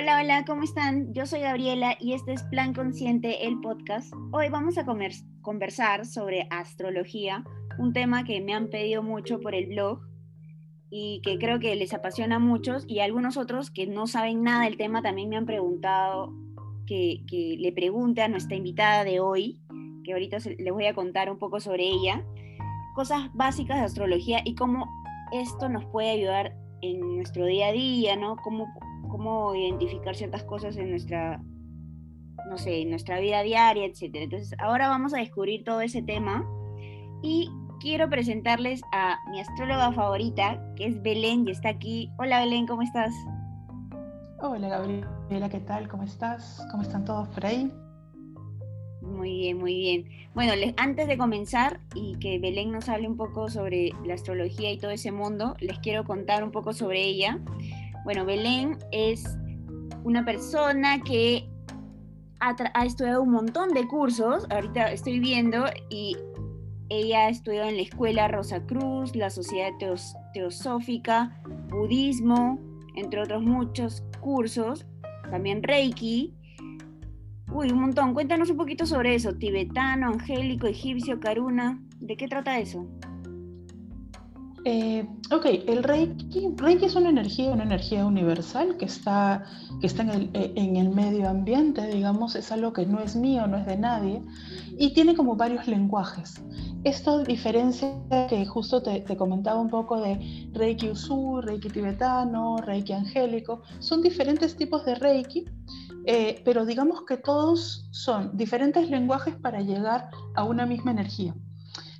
Hola, hola, ¿cómo están? Yo soy Gabriela y este es Plan Consciente, el podcast. Hoy vamos a conversar sobre astrología, un tema que me han pedido mucho por el blog y que creo que les apasiona a muchos y algunos otros que no saben nada del tema también me han preguntado que, le pregunte a nuestra invitada de hoy, que ahorita les voy a contar un poco sobre ella, cosas básicas de astrología y cómo esto nos puede ayudar en nuestro día a día, ¿no? Cómo cómo identificar ciertas cosas en nuestra, no sé, en nuestra vida diaria, etc. Entonces, ahora vamos a descubrir todo ese tema y quiero presentarles a mi astróloga favorita, que es Belén, y está aquí. Hola Belén, ¿cómo estás? Hola Gabriela, ¿qué tal? ¿Cómo estás? ¿Cómo están todos por ahí? Muy bien, muy bien. Bueno, antes de comenzar y que Belén nos hable un poco sobre la astrología y todo ese mundo, les quiero contar un poco sobre ella. Bueno, Belén es una persona que ha, estudiado un montón de cursos, ahorita estoy viendo, y ella ha estudiado en la escuela Rosa Cruz, la Sociedad Teosófica, Budismo, entre otros muchos cursos, también Reiki. Uy, un montón. Cuéntanos un poquito sobre eso. Tibetano, angélico, egipcio, karuna. ¿De qué trata eso? Eh, ok, el Reiki, Reiki es una energía, una energía universal que está, que está en, el, eh, en, el, medio ambiente, digamos, es algo que no es mío, no es de nadie, y tiene como varios lenguajes. Esto diferencia que justo te, te comentaba un poco de Reiki Usui, Reiki tibetano, Reiki angélico, son diferentes tipos de Reiki, eh, pero digamos que todos son diferentes lenguajes para llegar a una misma energía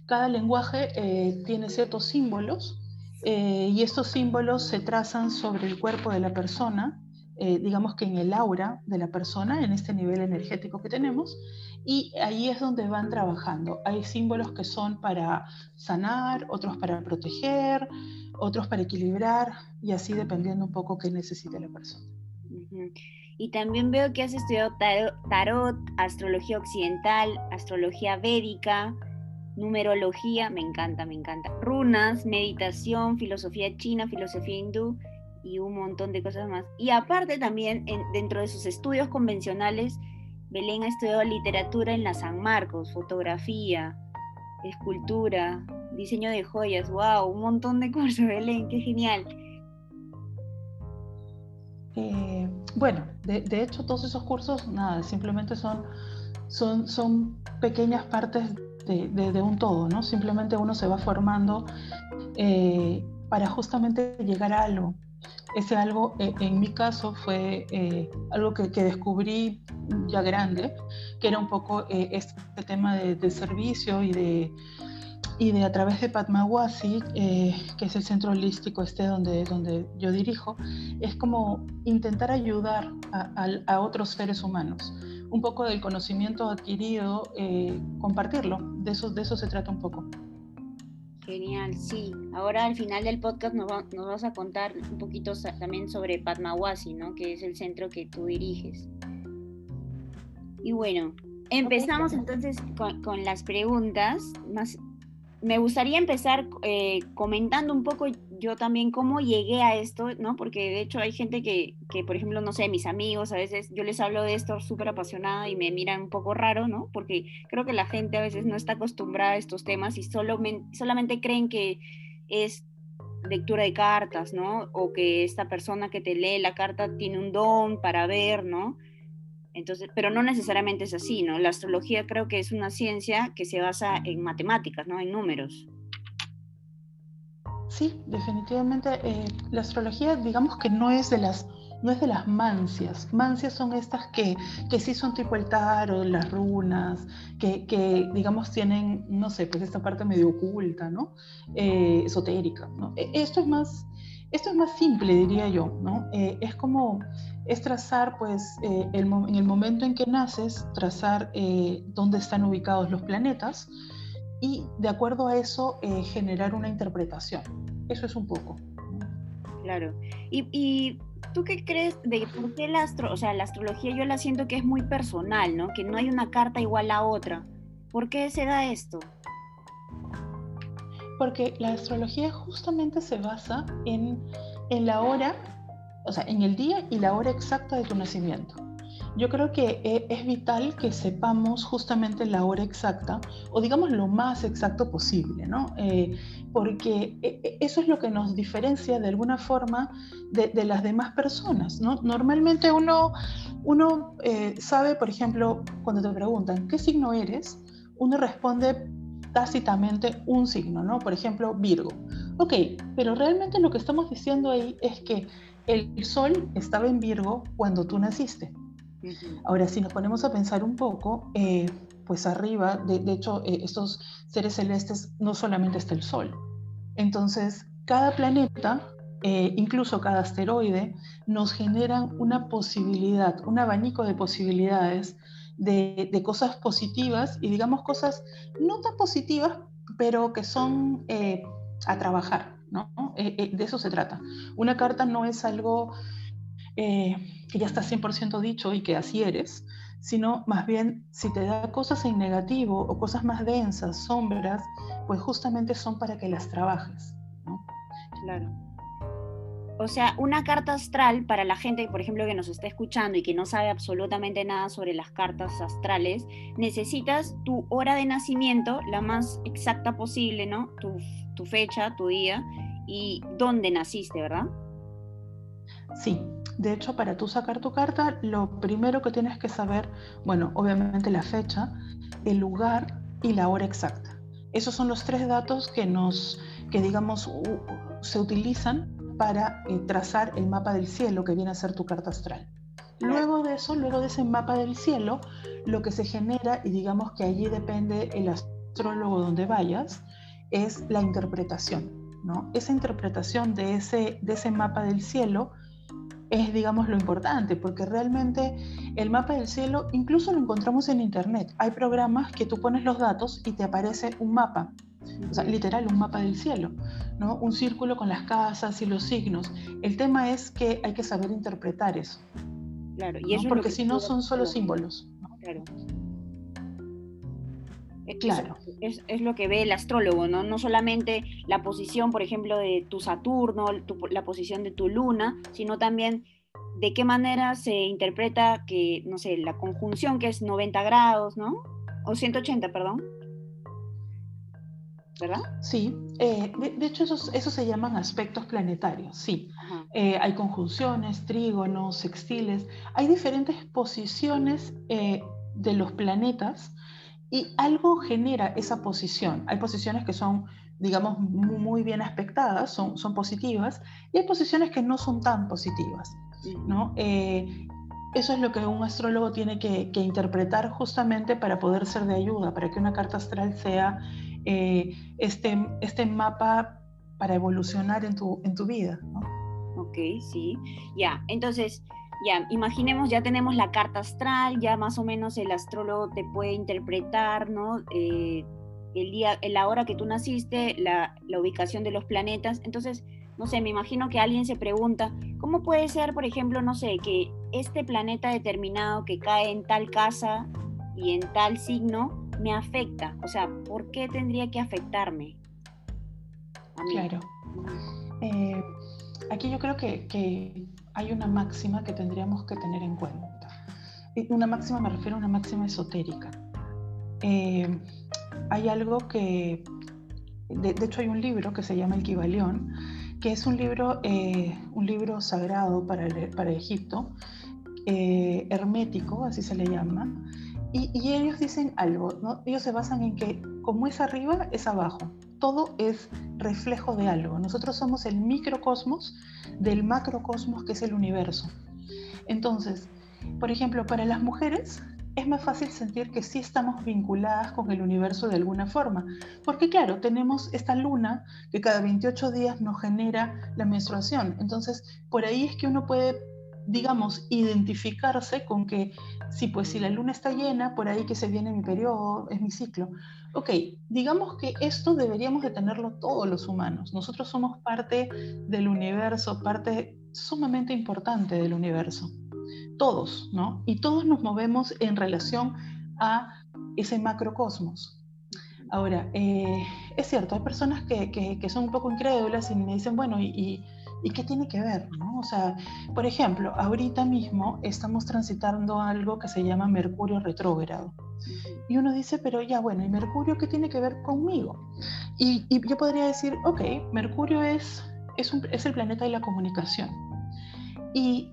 cada lenguaje eh, tiene ciertos símbolos eh, y estos símbolos se trazan sobre el cuerpo de la persona, eh, digamos que en el aura de la persona, en este nivel energético que tenemos, y ahí es donde van trabajando. Hay símbolos que son para sanar, otros para proteger, otros para equilibrar, y así dependiendo un poco qué necesite la persona. Y también veo que has estudiado tarot, astrología occidental, astrología védica, numerología, me encanta, me encanta. Runas, meditación, filosofía china, filosofía hindú y un montón de cosas más. Y aparte también, dentro de sus estudios convencionales, Belén ha estudiado literatura en la San Marcos, fotografía, escultura, diseño de joyas, wow, un montón de cursos, Belén, qué genial. Eh, bueno, de, hecho todos esos cursos, nada, simplemente son, son, son pequeñas partes de, un todo, ¿no? Simplemente uno se va formando eh, para justamente llegar a algo. Ese algo, eh, en mi caso, fue eh, algo que, descubrí ya grande, que era un poco este tema de, servicio y de, y de a través de Padmawasi, que es el centro holístico este donde, donde yo dirijo, es como intentar ayudar a otros seres humanos un poco del conocimiento adquirido, eh, compartirlo. De eso, de eso se trata un poco. Genial, sí. Ahora al final del podcast nos, nos vas a contar un poquito también sobre Padmawasi, ¿no? Que es el centro que tú diriges. Y bueno, empezamos entonces con, con las preguntas. Más, me gustaría empezar eh, comentando un poco yo también cómo llegué a esto, ¿no? Porque de hecho hay gente que, que por ejemplo, no sé, mis amigos, a veces yo les hablo de esto súper apasionada y me miran un poco raro, ¿no? Porque creo que la gente a veces no está acostumbrada a estos temas y solo solamente creen que es lectura de cartas, ¿no? O que esta persona que te lee la carta tiene un don para ver, ¿no? Entonces, pero no necesariamente es así, ¿no? La astrología creo que es una ciencia que se basa en matemáticas, ¿no? En números. Sí, definitivamente eh, la astrología, digamos que no es de las no es de las mancias. Mancias son estas que, que sí son tipo el tarot, las runas, que, que, digamos tienen, no sé, pues esta parte medio oculta, ¿no? Eh, esotérica, ¿no? E, esto es más, esto es más simple, diría yo, ¿no? Eh, es como es trazar, pues, eh, en el momento en que naces, trazar eh, dónde están ubicados los planetas y de acuerdo a eso eh, generar una interpretación. Eso es un poco. Claro. Y, tú qué crees de por qué la, astro, o sea, la astrología yo la siento que es muy personal, ¿no? Que no hay una carta igual a otra. ¿Por qué se da esto? Porque la astrología justamente se basa en, en la hora o sea, en el día y la hora exacta de tu nacimiento. Yo creo que e, es vital que sepamos justamente la hora exacta, o digamos lo más exacto posible, ¿no? Eh, porque e, e, eso es lo que nos diferencia de alguna forma de, las demás personas, ¿no? Normalmente uno, uno eh, sabe, por ejemplo, cuando te preguntan, ¿qué signo eres? Uno responde tácitamente un signo, ¿no? Por ejemplo, Virgo. Ok, pero realmente lo que estamos diciendo ahí es que el Sol estaba en Virgo cuando tú naciste. Ahora, si nos ponemos a pensar un poco, eh, pues arriba, de, hecho, eh, estos seres celestes no solamente está el Sol. Entonces, cada planeta, eh, incluso cada asteroide, nos generan una posibilidad, un abanico de posibilidades de, cosas positivas y digamos cosas no tan positivas, pero que son a trabajar, ¿no? de eso se trata. Una carta no es algo eh, que ya está 100% dicho y que así eres, sino más bien si te da cosas en negativo o cosas más densas, sombras, pues justamente son para que las trabajes. Claro. O sea, una carta astral para la gente, por ejemplo, que nos está escuchando y que no sabe absolutamente nada sobre las cartas astrales, necesitas tu hora de nacimiento, la más exacta posible, ¿no? Tu, tu fecha, tu día y dónde naciste, ¿verdad? Sí, de hecho, para tú sacar tu carta, lo primero que tienes que saber, bueno, obviamente la fecha, el lugar y la hora exacta. Esos son los tres datos que nos, que digamos, se utilizan para eh, trazar el mapa del cielo que viene a ser tu carta astral. Luego de eso, luego de ese mapa del cielo, lo que se genera, y digamos que allí depende el astrólogo donde vayas, es la interpretación. ¿no? Esa interpretación de ese, de ese mapa del cielo es, digamos, lo importante, porque realmente el mapa del cielo incluso lo encontramos en Internet. Hay programas que tú pones los datos y te aparece un mapa, o sea, literal, un mapa del cielo, ¿no? Un círculo con las casas y los signos. El tema es que hay que saber interpretar eso. Claro, y eso porque si no son solo símbolos. Claro. Claro. Es, es, lo que ve el astrólogo, ¿no? No solamente la posición, por ejemplo, de tu Saturno, la posición de tu Luna, sino también de qué manera se interpreta que, no sé, la conjunción que es 90 grados, ¿no? O 180, perdón. ¿Verdad? Sí, eh, de, hecho esos, esos, se llaman aspectos planetarios, sí. Eh, hay conjunciones, trígonos, sextiles, hay diferentes posiciones eh, de los planetas y algo genera esa posición. Hay posiciones que son, digamos, muy bien aspectadas, son, son positivas, y hay posiciones que no son tan positivas. ¿no? Eso es lo que un astrólogo tiene que, interpretar justamente para poder ser de ayuda, para que una carta astral sea eh, este, este mapa para evolucionar en tu, en tu vida. ¿no? Ok, sí. Ya, entonces, ya, imaginemos, ya tenemos la carta astral, ya más o menos el astrólogo te puede interpretar, ¿no? Eh, el día, la hora que tú naciste, la, la, ubicación de los planetas. Entonces, no sé, me imagino que alguien se pregunta, ¿cómo puede ser, por ejemplo, no sé, que este planeta determinado que cae en tal casa y en tal signo me afecta? O sea, ¿por qué tendría que afectarme? Claro. Eh, aquí yo creo que, hay una máxima que tendríamos que tener en cuenta. Una máxima me refiero a una máxima esotérica. Eh, hay algo que, de, hecho hay un libro que se llama El Kibalión, que es un libro, eh, un libro sagrado para, para Egipto, hermético, así se le llama, y, ellos dicen algo, ¿no? ellos se basan en que como es arriba, es abajo todo es reflejo de algo. Nosotros somos el microcosmos del macrocosmos que es el universo. Entonces, por ejemplo, para las mujeres es más fácil sentir que sí estamos vinculadas con el universo de alguna forma, porque claro, tenemos esta luna que cada 28 días nos genera la menstruación. Entonces, por ahí es que uno puede digamos, identificarse con que, sí, pues si la luna está llena, por ahí que se viene mi periodo, es mi ciclo. Ok, digamos que esto deberíamos de tenerlo todos los humanos. Nosotros somos parte del universo, parte sumamente importante del universo. Todos, ¿no? Y todos nos movemos en relación a ese macrocosmos. Ahora, eh, es cierto, hay personas que, que, son un poco incrédulas y me dicen, bueno, y ¿Y qué tiene que ver? ¿no? O sea, por ejemplo, ahorita mismo estamos transitando algo que se llama Mercurio retrógrado. Y uno dice, pero ya bueno, ¿y Mercurio qué tiene que ver conmigo? Y, yo podría decir, ok, Mercurio es, es el planeta de la comunicación. Y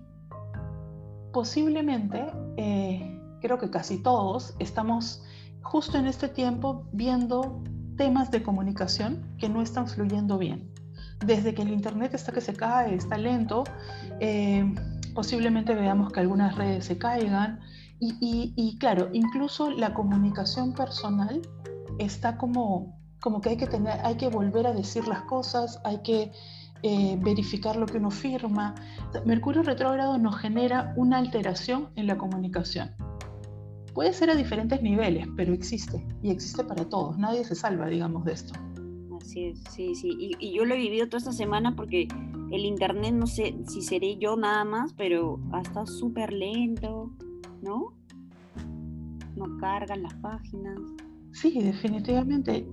posiblemente, eh, creo que casi todos, estamos justo en este tiempo viendo temas de comunicación que no están fluyendo bien desde que el Internet está que se cae, está lento, eh, posiblemente veamos que algunas redes se caigan y, claro, incluso la comunicación personal está como, como que hay que, tener, hay que volver a decir las cosas, hay que eh, verificar lo que uno firma. Mercurio retrógrado nos genera una alteración en la comunicación. Puede ser a diferentes niveles, pero existe y existe para todos. Nadie se salva, digamos, de esto sí, sí, sí. Y, yo lo he vivido toda esta semana porque el internet, no sé si seré yo nada más, pero estado súper lento, ¿no? No cargan las páginas. Sí, definitivamente.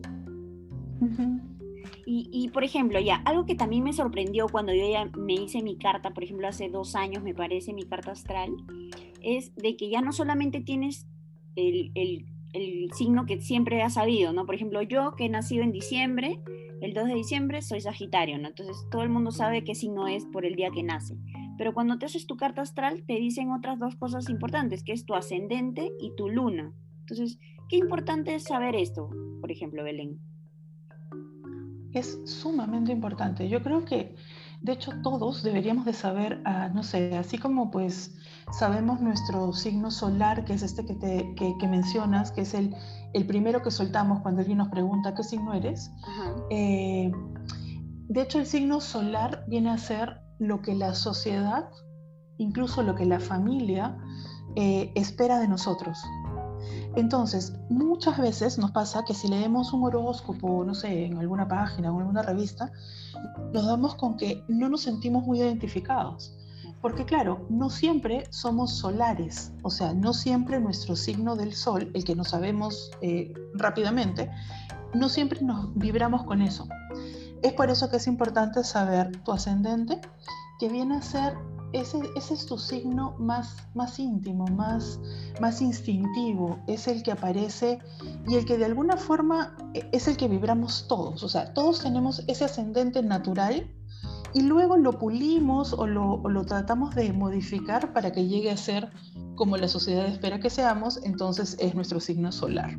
y, y, por ejemplo, ya, algo que también me sorprendió cuando yo ya me hice mi carta, por ejemplo, hace dos años me parece mi carta astral, es de que ya no solamente tienes el, el el signo que siempre has sabido, ¿no? Por ejemplo, yo que he nacido en diciembre, el 2 de diciembre soy Sagitario, ¿no? Entonces todo el mundo sabe qué signo es por el día que nace. Pero cuando te haces tu carta astral, te dicen otras dos cosas importantes, que es tu ascendente y tu luna. Entonces, qué importante es saber esto, por ejemplo, Belén. Es sumamente importante. Yo creo que de hecho, todos deberíamos de saber, ah, no sé, así como pues sabemos nuestro signo solar, que es este que, te, que, mencionas, que es el, el, primero que soltamos cuando alguien nos pregunta qué signo eres. Eh, de hecho, el signo solar viene a ser lo que la sociedad, incluso lo que la familia, eh, espera de nosotros. Entonces, muchas veces nos pasa que si leemos un horóscopo, no sé, en alguna página o en alguna revista, nos damos con que no nos sentimos muy identificados. Porque claro, no siempre somos solares, o sea, no siempre nuestro signo del sol, el que no sabemos eh, rápidamente, no siempre nos vibramos con eso. Es por eso que es importante saber tu ascendente, que viene a ser ese, es tu signo más, más íntimo, más, más instintivo, es el que aparece y el que de alguna forma e, es el que vibramos todos. O sea, todos tenemos ese ascendente natural y luego lo pulimos o lo, o lo tratamos de modificar para que llegue a ser como la sociedad espera que seamos, entonces es nuestro signo solar.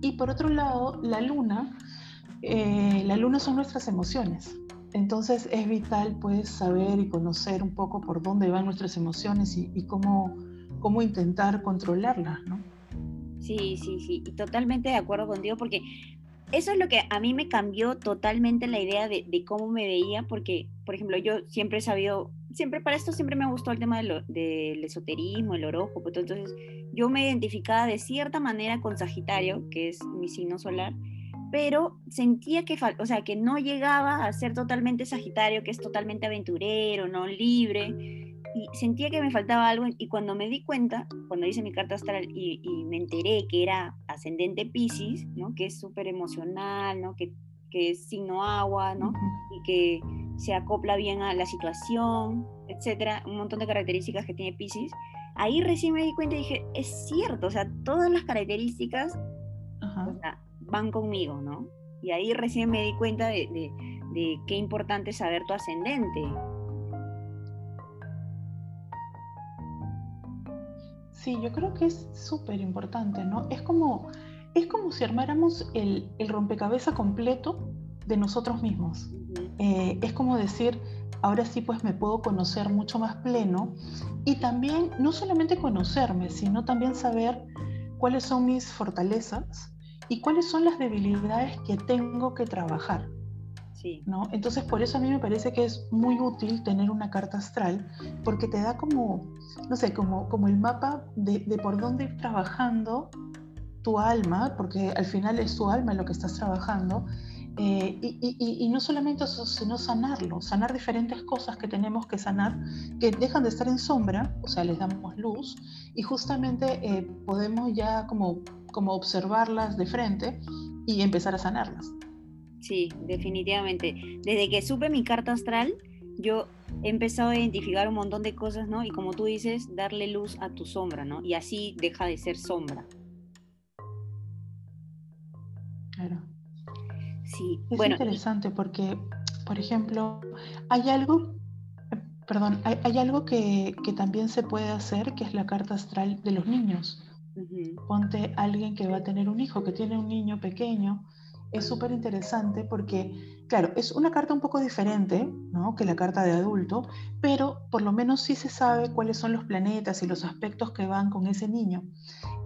Y por otro lado, la luna, eh, la luna son nuestras emociones. Entonces es vital pues saber y conocer un poco por dónde van nuestras emociones y, cómo, cómo intentar controlarlas, ¿no? Sí, sí, sí, y totalmente de acuerdo contigo porque eso es lo que a mí me cambió totalmente la idea de, cómo me veía, porque, por ejemplo, yo siempre he sabido, siempre para esto siempre me gustó el tema del esoterismo, el horóscopo, entonces yo me identificaba de cierta manera con Sagitario, que es mi signo solar, pero sentía que, o sea, que no llegaba a ser totalmente Sagitario, que es totalmente aventurero, no libre, y sentía que me faltaba algo, y cuando me di cuenta, cuando hice mi carta astral y, me enteré que era ascendente Pisces, ¿no? que es súper emocional, ¿no? que, que es signo agua, ¿no? y que se acopla bien a la situación, etcétera, un montón de características que tiene Pisces, ahí recién me di cuenta y dije, es cierto, o sea, todas las características van conmigo, ¿no? Y ahí recién me di cuenta de, qué importante es saber tu ascendente. Sí, yo creo que es súper importante, ¿no? Es como, es como si armáramos el, rompecabezas completo de nosotros mismos. Eh, es como decir, ahora sí pues me puedo conocer mucho más pleno y también no solamente conocerme, sino también saber cuáles son mis fortalezas y cuáles son las debilidades que tengo que trabajar. Sí. ¿no? Entonces, por eso a mí me parece que es muy útil tener una carta astral, porque te da como, no sé, como, como el mapa de, de por dónde ir trabajando tu alma, porque al final es tu alma lo que estás trabajando, eh, y, no solamente eso, sino sanarlo, sanar diferentes cosas que tenemos que sanar, que dejan de estar en sombra, o sea, les damos luz, y justamente eh, podemos ya como, como observarlas de frente y empezar a sanarlas. Sí, definitivamente. Desde que supe mi carta astral, yo he empezado a identificar un montón de cosas, ¿no? Y como tú dices, darle luz a tu sombra, ¿no? Y así deja de ser sombra. Claro. Sí, es interesante porque, por ejemplo, hay algo, perdón, hay, algo que, también se puede hacer, que es la carta astral de los niños. Ponte alguien que va a tener un hijo, que tiene un niño pequeño, es súper interesante porque, claro, es una carta un poco diferente ¿no? que la carta de adulto, pero por lo menos sí se sabe cuáles son los planetas y los aspectos que van con ese niño.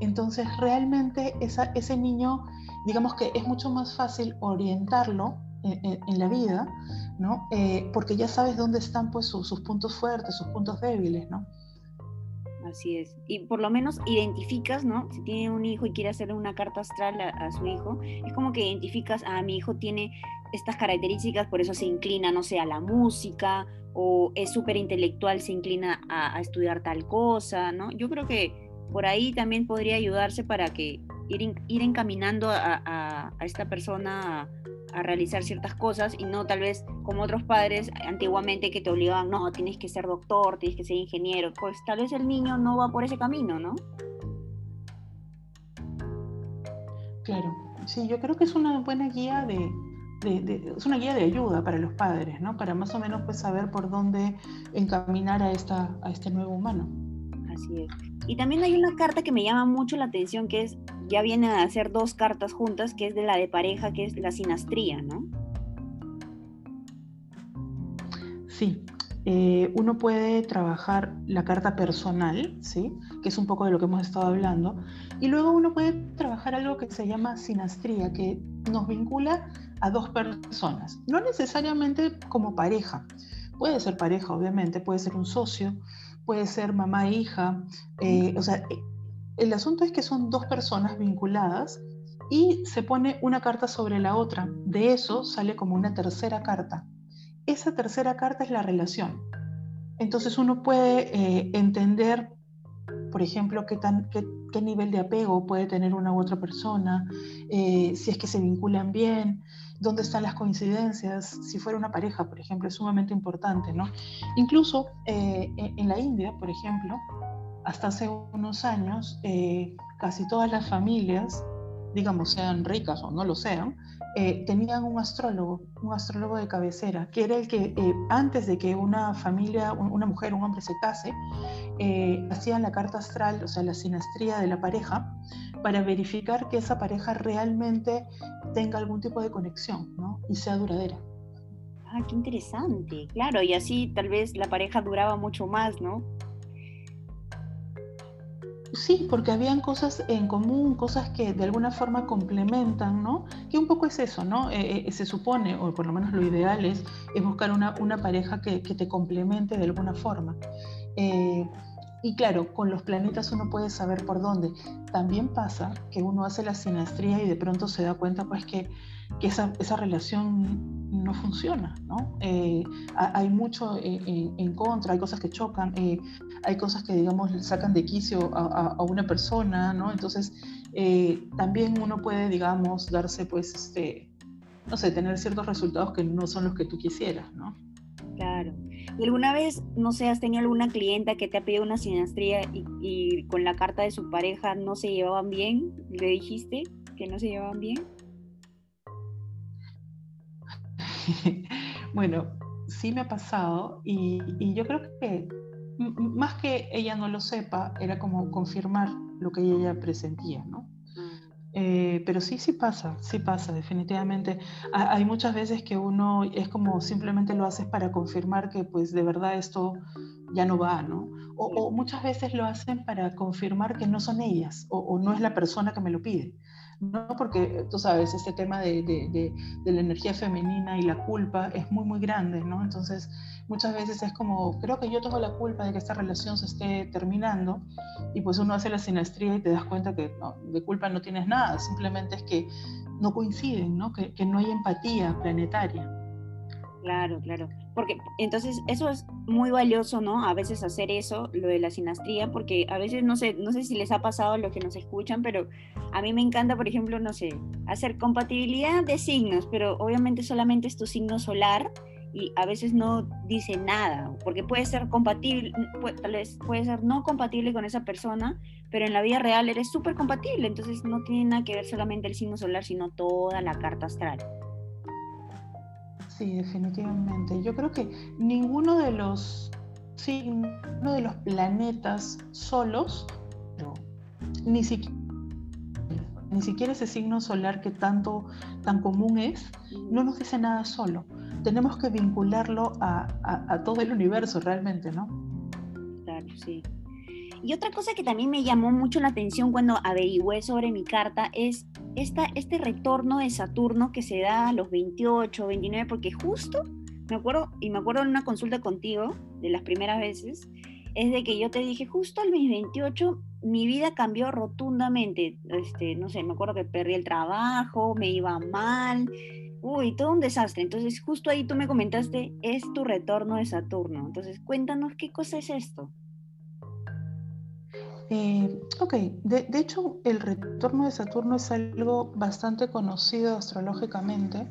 Entonces, realmente ese niño, digamos que es mucho más fácil orientarlo en, la vida, ¿no? Eh, porque ya sabes dónde están pues, sus puntos fuertes, sus puntos débiles, ¿no? Así es. Y por lo menos identificas, ¿no? Si tiene un hijo y quiere hacerle una carta astral a, su hijo, es como que identificas, a ah, mi hijo tiene estas características, por eso se inclina, no sé, a la música, o es súper intelectual, se inclina a, estudiar tal cosa, ¿no? Yo creo que por ahí también podría ayudarse para que ir, ir encaminando a, a esta persona a realizar ciertas cosas y no tal vez como otros padres antiguamente que te obligaban, no, tienes que ser doctor, tienes que ser ingeniero, pues tal vez el niño no va por ese camino, ¿no? Claro, sí, yo creo que es una buena guía de, es una guía de ayuda para los padres, ¿no? Para más o menos pues saber por dónde encaminar a, esta, a este nuevo humano. Así es. Y también hay una carta que me llama mucho la atención, que es, ya vienen a ser dos cartas juntas, que es de la de pareja, que es la sinastría, ¿no? Sí, eh, uno puede trabajar la carta personal, ¿sí? que es un poco de lo que hemos estado hablando, y luego uno puede trabajar algo que se llama sinastría, que nos vincula a dos personas, no necesariamente como pareja, puede ser pareja, obviamente, puede ser un socio, puede ser mamá e hija. Eh, o sea, eh, el asunto es que son dos personas vinculadas y se pone una carta sobre la otra. De eso sale como una tercera carta. Esa tercera carta es la relación. Entonces uno puede eh, entender, por ejemplo, qué, tan, qué, nivel de apego puede tener una u otra persona, si es que se vinculan bien, dónde están las coincidencias, si fuera una pareja, por ejemplo, es sumamente importante, ¿no? Incluso eh, en la India, por ejemplo, hasta hace unos años, eh, casi todas las familias, digamos, sean ricas o no lo sean, eh, tenían un astrólogo, un astrólogo de cabecera, que era el que antes de que una familia, una mujer, un hombre se case, hacían la carta astral, o sea, la sinastría de la pareja, para verificar que esa pareja realmente tenga algún tipo de conexión ¿no? y sea duradera. Ah, qué interesante, claro, y así tal vez la pareja duraba mucho más, ¿no? Sí, porque habían cosas en común, cosas que de alguna forma complementan, ¿no? Que un poco es eso, ¿no? Eh, eh, se supone, o por lo menos lo ideal es, es buscar una, una pareja que, que, te complemente de alguna forma. Eh, y claro, con los planetas uno puede saber por dónde. También pasa que uno hace la sinastría y de pronto se da cuenta pues que, esa, relación no funciona, ¿no? Eh, hay mucho en, contra, hay cosas que chocan, eh, hay cosas que digamos sacan de quicio a, una persona, ¿no? Entonces eh, también uno puede digamos darse pues, este, no sé, tener ciertos resultados que no son los que tú quisieras, ¿no? Claro. ¿Y alguna vez, no sé, has tenido alguna clienta que te ha pedido una sinastría y, con la carta de su pareja no se llevaban bien? ¿Le dijiste que no se llevaban bien? bueno, sí me ha pasado y, y yo creo que más que ella no lo sepa, era como confirmar lo que ella presentía, ¿no? Eh, pero sí, sí pasa, sí pasa, definitivamente. hay muchas veces que uno es como simplemente lo haces para confirmar que pues de verdad esto ya no va, ¿no? O, muchas veces lo hacen para confirmar que no son ellas o, no es la persona que me lo pide. ¿No? Porque tú sabes, este tema de, de, de, la energía femenina y la culpa es muy, muy grande, ¿no? Entonces, muchas veces es como, creo que yo tengo la culpa de que esta relación se esté terminando y pues uno hace la sinastría y te das cuenta que de culpa no tienes nada, simplemente es que no coinciden, ¿no? Que, que no hay empatía planetaria. Claro, claro. Porque entonces eso es muy valioso, ¿no? A veces hacer eso, lo de la sinastría, porque a veces no sé, no sé si les ha pasado a los que nos escuchan, pero a mí me encanta, por ejemplo, no sé, hacer compatibilidad de signos, pero obviamente solamente es tu signo solar y a veces no dice nada, porque puede ser compatible, tal vez puede ser no compatible con esa persona, pero en la vida real eres súper compatible, entonces no tiene nada que ver solamente el signo solar, sino toda la carta astral. Sí, definitivamente. Yo creo que ninguno de los signos, de los planetas solos, ni siquiera ni siquiera ese signo solar que tanto tan común es, no nos dice nada solo. Tenemos que vincularlo a, a todo el universo realmente, ¿no? Claro, sí. Y otra cosa que también me llamó mucho la atención cuando averigüé sobre mi carta es esta, este retorno de Saturno que se da a los 28, 29, porque justo me acuerdo, y me acuerdo en una consulta contigo, de las primeras veces, es de que yo te dije, justo al mis 28, mi vida cambió rotundamente. Este, no sé, me acuerdo que perdí el trabajo, me iba mal, uy, todo un desastre. Entonces, justo ahí tú me comentaste, es tu retorno de Saturno. Entonces, cuéntanos qué cosa es esto. Eh, ok, de, hecho el retorno de Saturno es algo bastante conocido astrológicamente.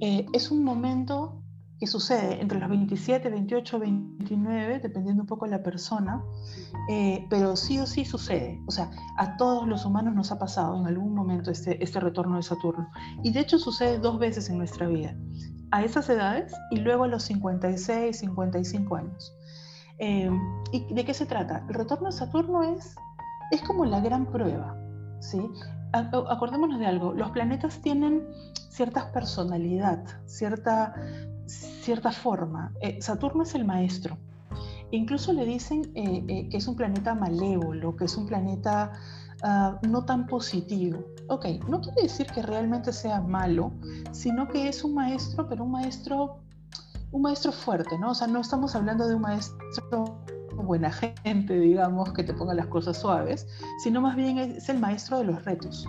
Eh, es un momento que sucede entre los 27, 28, 29, dependiendo un poco de la persona, eh, pero sí o sí sucede. O sea, a todos los humanos nos ha pasado en algún momento este, este retorno de Saturno. Y de hecho sucede dos veces en nuestra vida, a esas edades y luego a los 56, 55 años. Eh, ¿Y de qué se trata? El retorno a Saturno es, es como la gran prueba, ¿sí? Acordémonos de algo, los planetas tienen cierta personalidad, cierta, cierta forma. Eh, Saturno es el maestro. Incluso le dicen eh, que es un planeta malévolo, que es un planeta ah, no tan positivo. Ok, no quiere decir que realmente sea malo, sino que es un maestro, pero un maestro un maestro fuerte, ¿no? O sea, no estamos hablando de un maestro buena gente, digamos, que te ponga las cosas suaves, sino más bien es el maestro de los retos.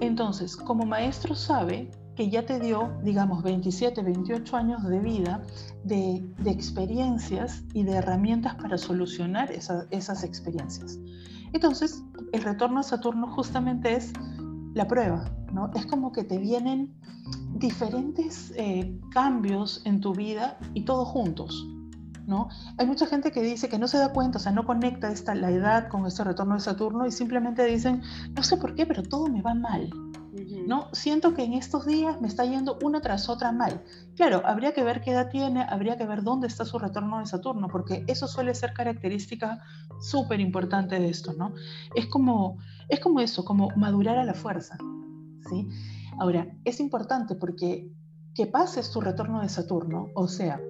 Entonces, como maestro sabe que ya te dio, digamos, 27, 28 años de vida, de, experiencias y de herramientas para solucionar esas experiencias. Entonces, el retorno a Saturno justamente es la prueba, ¿no? Es como que te vienen diferentes eh, cambios en tu vida y todos juntos, ¿no? Hay mucha gente que dice que no se da cuenta, o sea, no conecta esta, la edad con este retorno de Saturno y simplemente dicen, no sé por qué, pero todo me va mal, ¿no? Siento que en estos días me está yendo una tras otra mal. Claro, habría que ver qué edad tiene, habría que ver dónde está su retorno de Saturno, porque eso suele ser característica súper importante de esto, ¿no? Es como, es como eso, como madurar a la fuerza, ¿sí? Ahora, es importante porque que pases tu retorno de Saturno, o sea,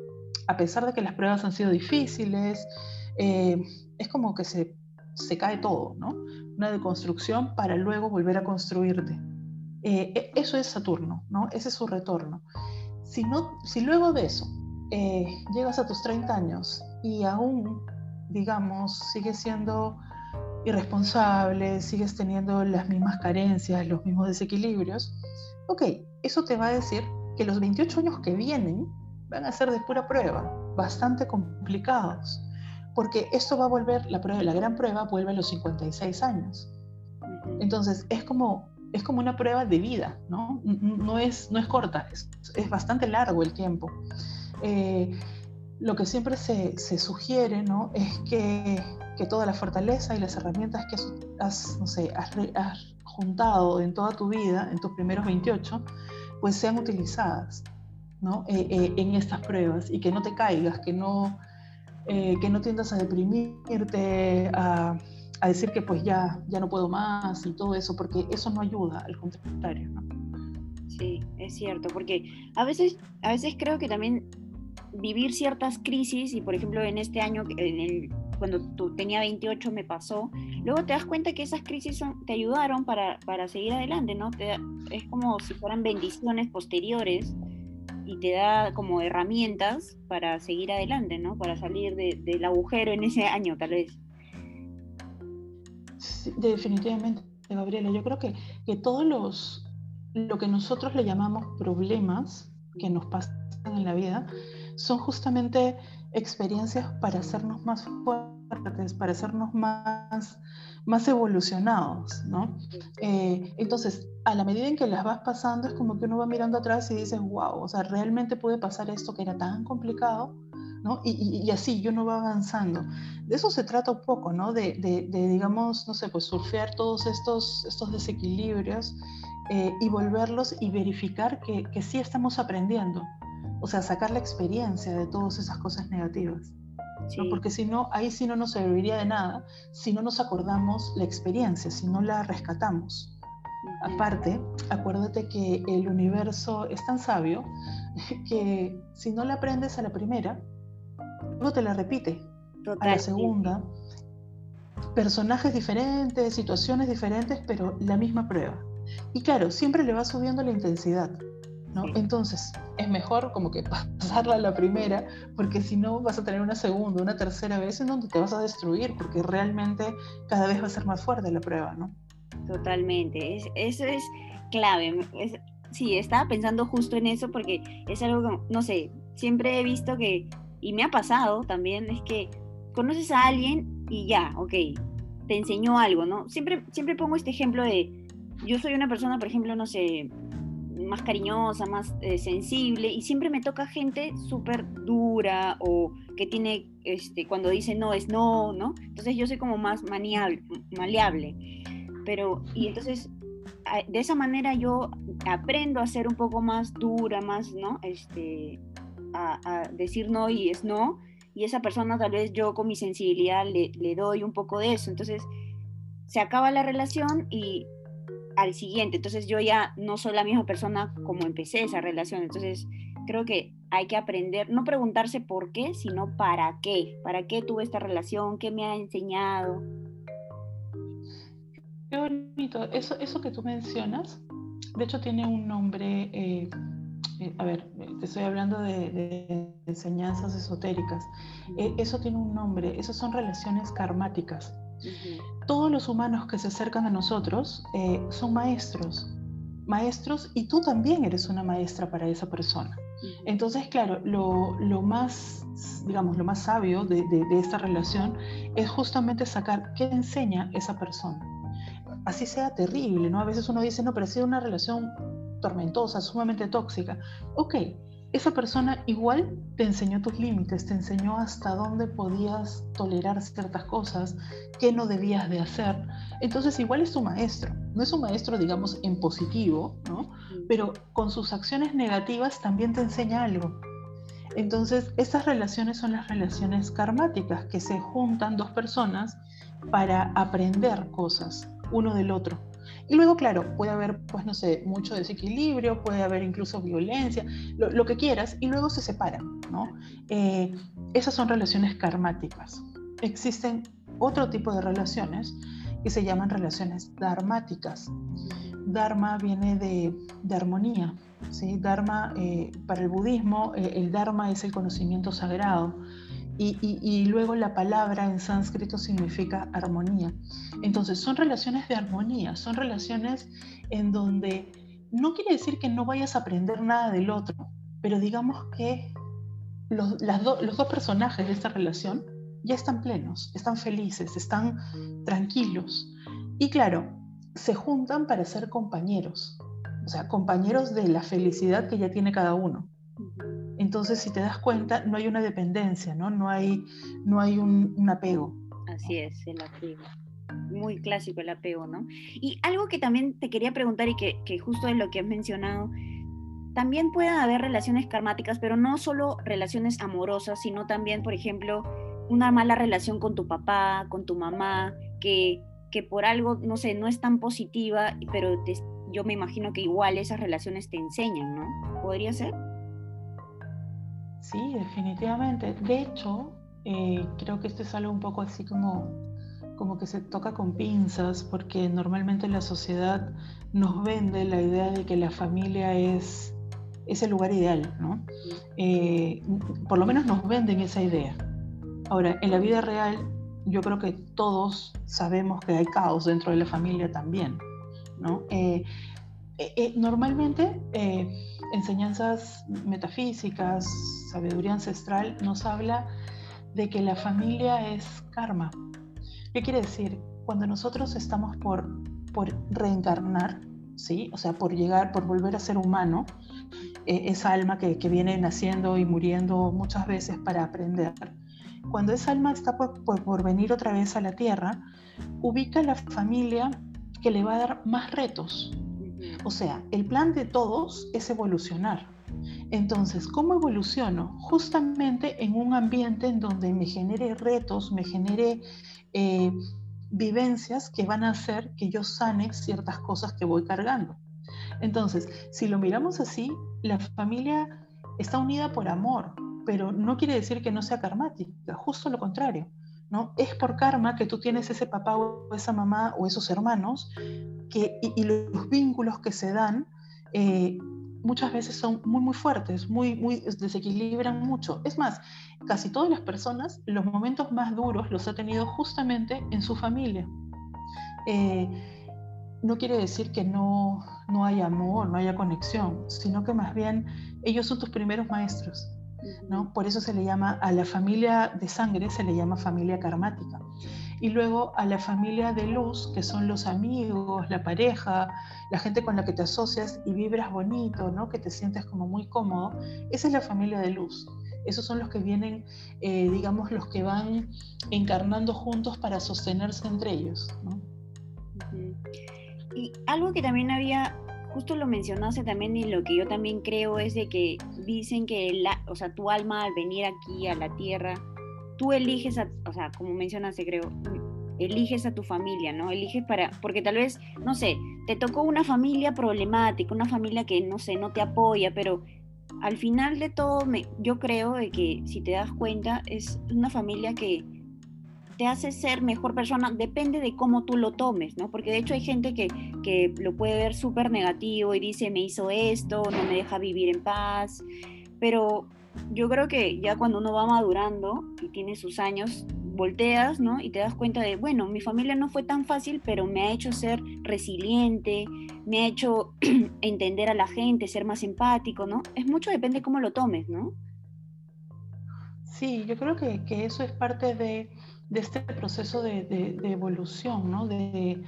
a pesar de que las pruebas han sido difíciles, eh, es como que se, se, cae todo, ¿no? Una deconstrucción para luego volver a construirte. Eh, e, eso es Saturno, ¿no? Ese es su retorno. Si, no, si luego de eso eh, llegas a tus 30 años y aún, digamos, sigues siendo irresponsable, sigues teniendo las mismas carencias, los mismos desequilibrios, ok, eso te va a decir que los 28 años que vienen van a ser de pura prueba, bastante complicados, porque esto va a volver, la, prueba, la gran prueba vuelve a los 56 años. Entonces, es como, es como una prueba de vida, ¿no? No es, no es corta, es, es bastante largo el tiempo. Eh, lo que siempre se, se sugiere, ¿no? Es que que toda la fortaleza y las herramientas que has, no sé, has, juntado en toda tu vida, en tus primeros 28, pues sean utilizadas ¿no? Eh, eh, en estas pruebas y que no te caigas, que no, eh, que no tiendas a deprimirte, a, a, decir que pues ya, ya no puedo más y todo eso, porque eso no ayuda, al contrario. Sí, es cierto, porque a veces, a veces creo que también vivir ciertas crisis, y por ejemplo en este año, cuando tú tenía 28 me pasó, luego te das cuenta que esas crisis te ayudaron para, para seguir adelante, ¿no? es como si fueran bendiciones posteriores y te da como herramientas para seguir adelante, ¿no? Para salir del agujero en ese año, tal vez. Definitivamente, Gabriela. Yo creo que, que todos los, lo que nosotros le llamamos problemas que nos pasan en la vida, son justamente experiencias para hacernos más fuertes para hacernos más, más evolucionados, ¿no? Eh, entonces, a la medida en que las vas pasando, es como que uno va mirando atrás y dices, wow, o sea, realmente puede pasar esto que era tan complicado, ¿no? Y, y, así, y uno va avanzando. De eso se trata un poco, ¿no? De, de, de digamos, no sé, pues surfear todos estos, estos desequilibrios eh, y volverlos y verificar que, que sí estamos aprendiendo. O sea, sacar la experiencia de todas esas cosas negativas. Porque si no, ahí sí no nos serviría de nada si no nos acordamos la experiencia, si no la rescatamos. Aparte, acuérdate que el universo es tan sabio que si no la aprendes a la primera, luego te la repite a la segunda. Personajes diferentes, situaciones diferentes, pero la misma prueba. Y claro, siempre le va subiendo la intensidad. Entonces, es mejor como que pasarla a la primera, porque si no vas a tener una segunda, una tercera vez en donde te vas a destruir, porque realmente cada vez va a ser más fuerte la prueba, ¿no? Totalmente, eso es clave. sí, estaba pensando justo en eso porque es algo que, no sé, siempre he visto que, y me ha pasado también, es que conoces a alguien y ya, ok, te enseñó algo, ¿no? Siempre, siempre pongo este ejemplo de, yo soy una persona, por ejemplo, no sé, más cariñosa, más eh, sensible, y siempre me toca gente súper dura o que tiene, este, cuando dice no es no, ¿no? Entonces yo soy como más maniable, maleable. Pero, y entonces, de esa manera yo aprendo a ser un poco más dura, más, ¿no? Este, a, decir no y es no, y esa persona tal vez yo con mi sensibilidad le, le doy un poco de eso. Entonces, se acaba la relación y al siguiente. Entonces yo ya no soy la misma persona como empecé esa relación. Entonces creo que hay que aprender, no preguntarse por qué, sino para qué. ¿Para qué tuve esta relación? ¿Qué me ha enseñado? Qué bonito. Eso, eso que tú mencionas, de hecho tiene un nombre, eh, a ver, te estoy hablando de, enseñanzas esotéricas. Eh, eso tiene un nombre, esas son relaciones karmáticas. Todos los humanos que se acercan a nosotros eh, son maestros, maestros y tú también eres una maestra para esa persona. Entonces, claro, lo, más, digamos, lo más sabio de, esta relación es justamente sacar qué enseña esa persona. Así sea terrible, ¿no? A veces uno dice, no, pero ha sido una relación tormentosa, sumamente tóxica. Ok, esa persona igual te enseñó tus límites, te enseñó hasta dónde podías tolerar ciertas cosas, qué no debías de hacer. Entonces igual es tu maestro. No es un maestro, digamos, en positivo, ¿no? Pero con sus acciones negativas también te enseña algo. Entonces, estas relaciones son las relaciones karmáticas, que se juntan dos personas para aprender cosas uno del otro. Y luego, claro, puede haber, pues no sé, mucho desequilibrio, puede haber incluso violencia, lo, que quieras, y luego se separan, ¿no? Eh, esas son relaciones karmáticas. Existen otro tipo de relaciones que se llaman relaciones dharmáticas. Dharma viene de, de armonía, ¿sí? Dharma, eh, para el budismo, eh, el Dharma es el conocimiento sagrado y, luego la palabra en sánscrito significa armonía. Entonces, son relaciones de armonía, son relaciones en donde no quiere decir que no vayas a aprender nada del otro, pero digamos que los, los dos personajes de esta relación ya están plenos, están felices, están tranquilos. Y claro, se juntan para ser compañeros, o sea, compañeros de la felicidad que ya tiene cada uno. Entonces, si te das cuenta, no hay una dependencia, ¿no? No hay, no hay un, apego. Así es, el apego. Muy clásico el apego, ¿no? Y algo que también te quería preguntar y que, que justo es lo que has mencionado, también pueden haber relaciones karmáticas, pero no solo relaciones amorosas, sino también, por ejemplo, una mala relación con tu papá, con tu mamá, que, que por algo, no sé, no es tan positiva, pero yo me imagino que igual esas relaciones te enseñan, ¿no? ¿Podría ser? Sí, definitivamente. De hecho, eh, creo que esto es algo un poco así como, como que se toca con pinzas, porque normalmente la sociedad nos vende la idea de que la familia es, es el lugar ideal, ¿no? Eh, por lo menos nos venden esa idea. Ahora, en la vida real, yo creo que todos sabemos que hay caos dentro de la familia también, ¿no? Eh, normalmente enseñanzas metafísicas, sabiduría ancestral, nos habla de que la familia es karma. ¿Qué quiere decir? Cuando nosotros estamos por, por reencarnar, ¿sí? O sea, por llegar, por volver a ser humano, eh, esa alma que, que, viene naciendo y muriendo muchas veces para aprender. Cuando esa alma está por, por, venir otra vez a la tierra, ubica la familia que le va a dar más retos. O sea, el plan de todos es evolucionar. Entonces, ¿cómo evoluciono? Justamente en un ambiente en donde me genere retos, me genere eh, vivencias que van a hacer que yo sane ciertas cosas que voy cargando. Entonces, si lo miramos así, la familia está unida por amor, pero no quiere decir que no sea karmática, justo lo contrario. ¿no? Es por karma que tú tienes ese papá o esa mamá o esos hermanos que, y, los vínculos que se dan eh, muchas veces son muy, muy fuertes, muy, muy, desequilibran mucho. Es más, casi todas las personas, los momentos más duros los ha tenido justamente en su familia. Eh, no quiere decir que no, no haya amor, no haya conexión, sino que más bien ellos son tus primeros maestros. ¿no? Por eso se le llama a la familia de sangre, se le llama familia karmática. Y luego a la familia de luz, que son los amigos, la pareja, la gente con la que te asocias y vibras bonito, ¿no? que te sientes como muy cómodo, esa es la familia de luz. Esos son los que vienen, eh, digamos, los que van encarnando juntos para sostenerse entre ellos. Y algo que también había, justo lo mencionaste también y lo que yo también creo es de que dicen que la, o sea, tu alma al venir aquí a la tierra, tú eliges, a, o sea, como mencionaste creo, eliges a tu familia, ¿no? Eliges para, porque tal vez, no sé, te tocó una familia problemática, una familia que, no sé, no te apoya, pero al final de todo, me, yo creo que si te das cuenta, es una familia que te hace ser mejor persona, depende de cómo tú lo tomes, ¿no? Porque de hecho hay gente que, que lo puede ver súper negativo y dice, me hizo esto, no me deja vivir en paz, pero yo creo que ya cuando uno va madurando y tiene sus años, volteas, ¿no? Y te das cuenta de, bueno, mi familia no fue tan fácil, pero me ha hecho ser resiliente, me ha hecho entender a la gente, ser más empático, ¿no? Es mucho, depende de cómo lo tomes, ¿no? Sí, yo creo que, que eso es parte de, de este proceso de, evolución, ¿no? de,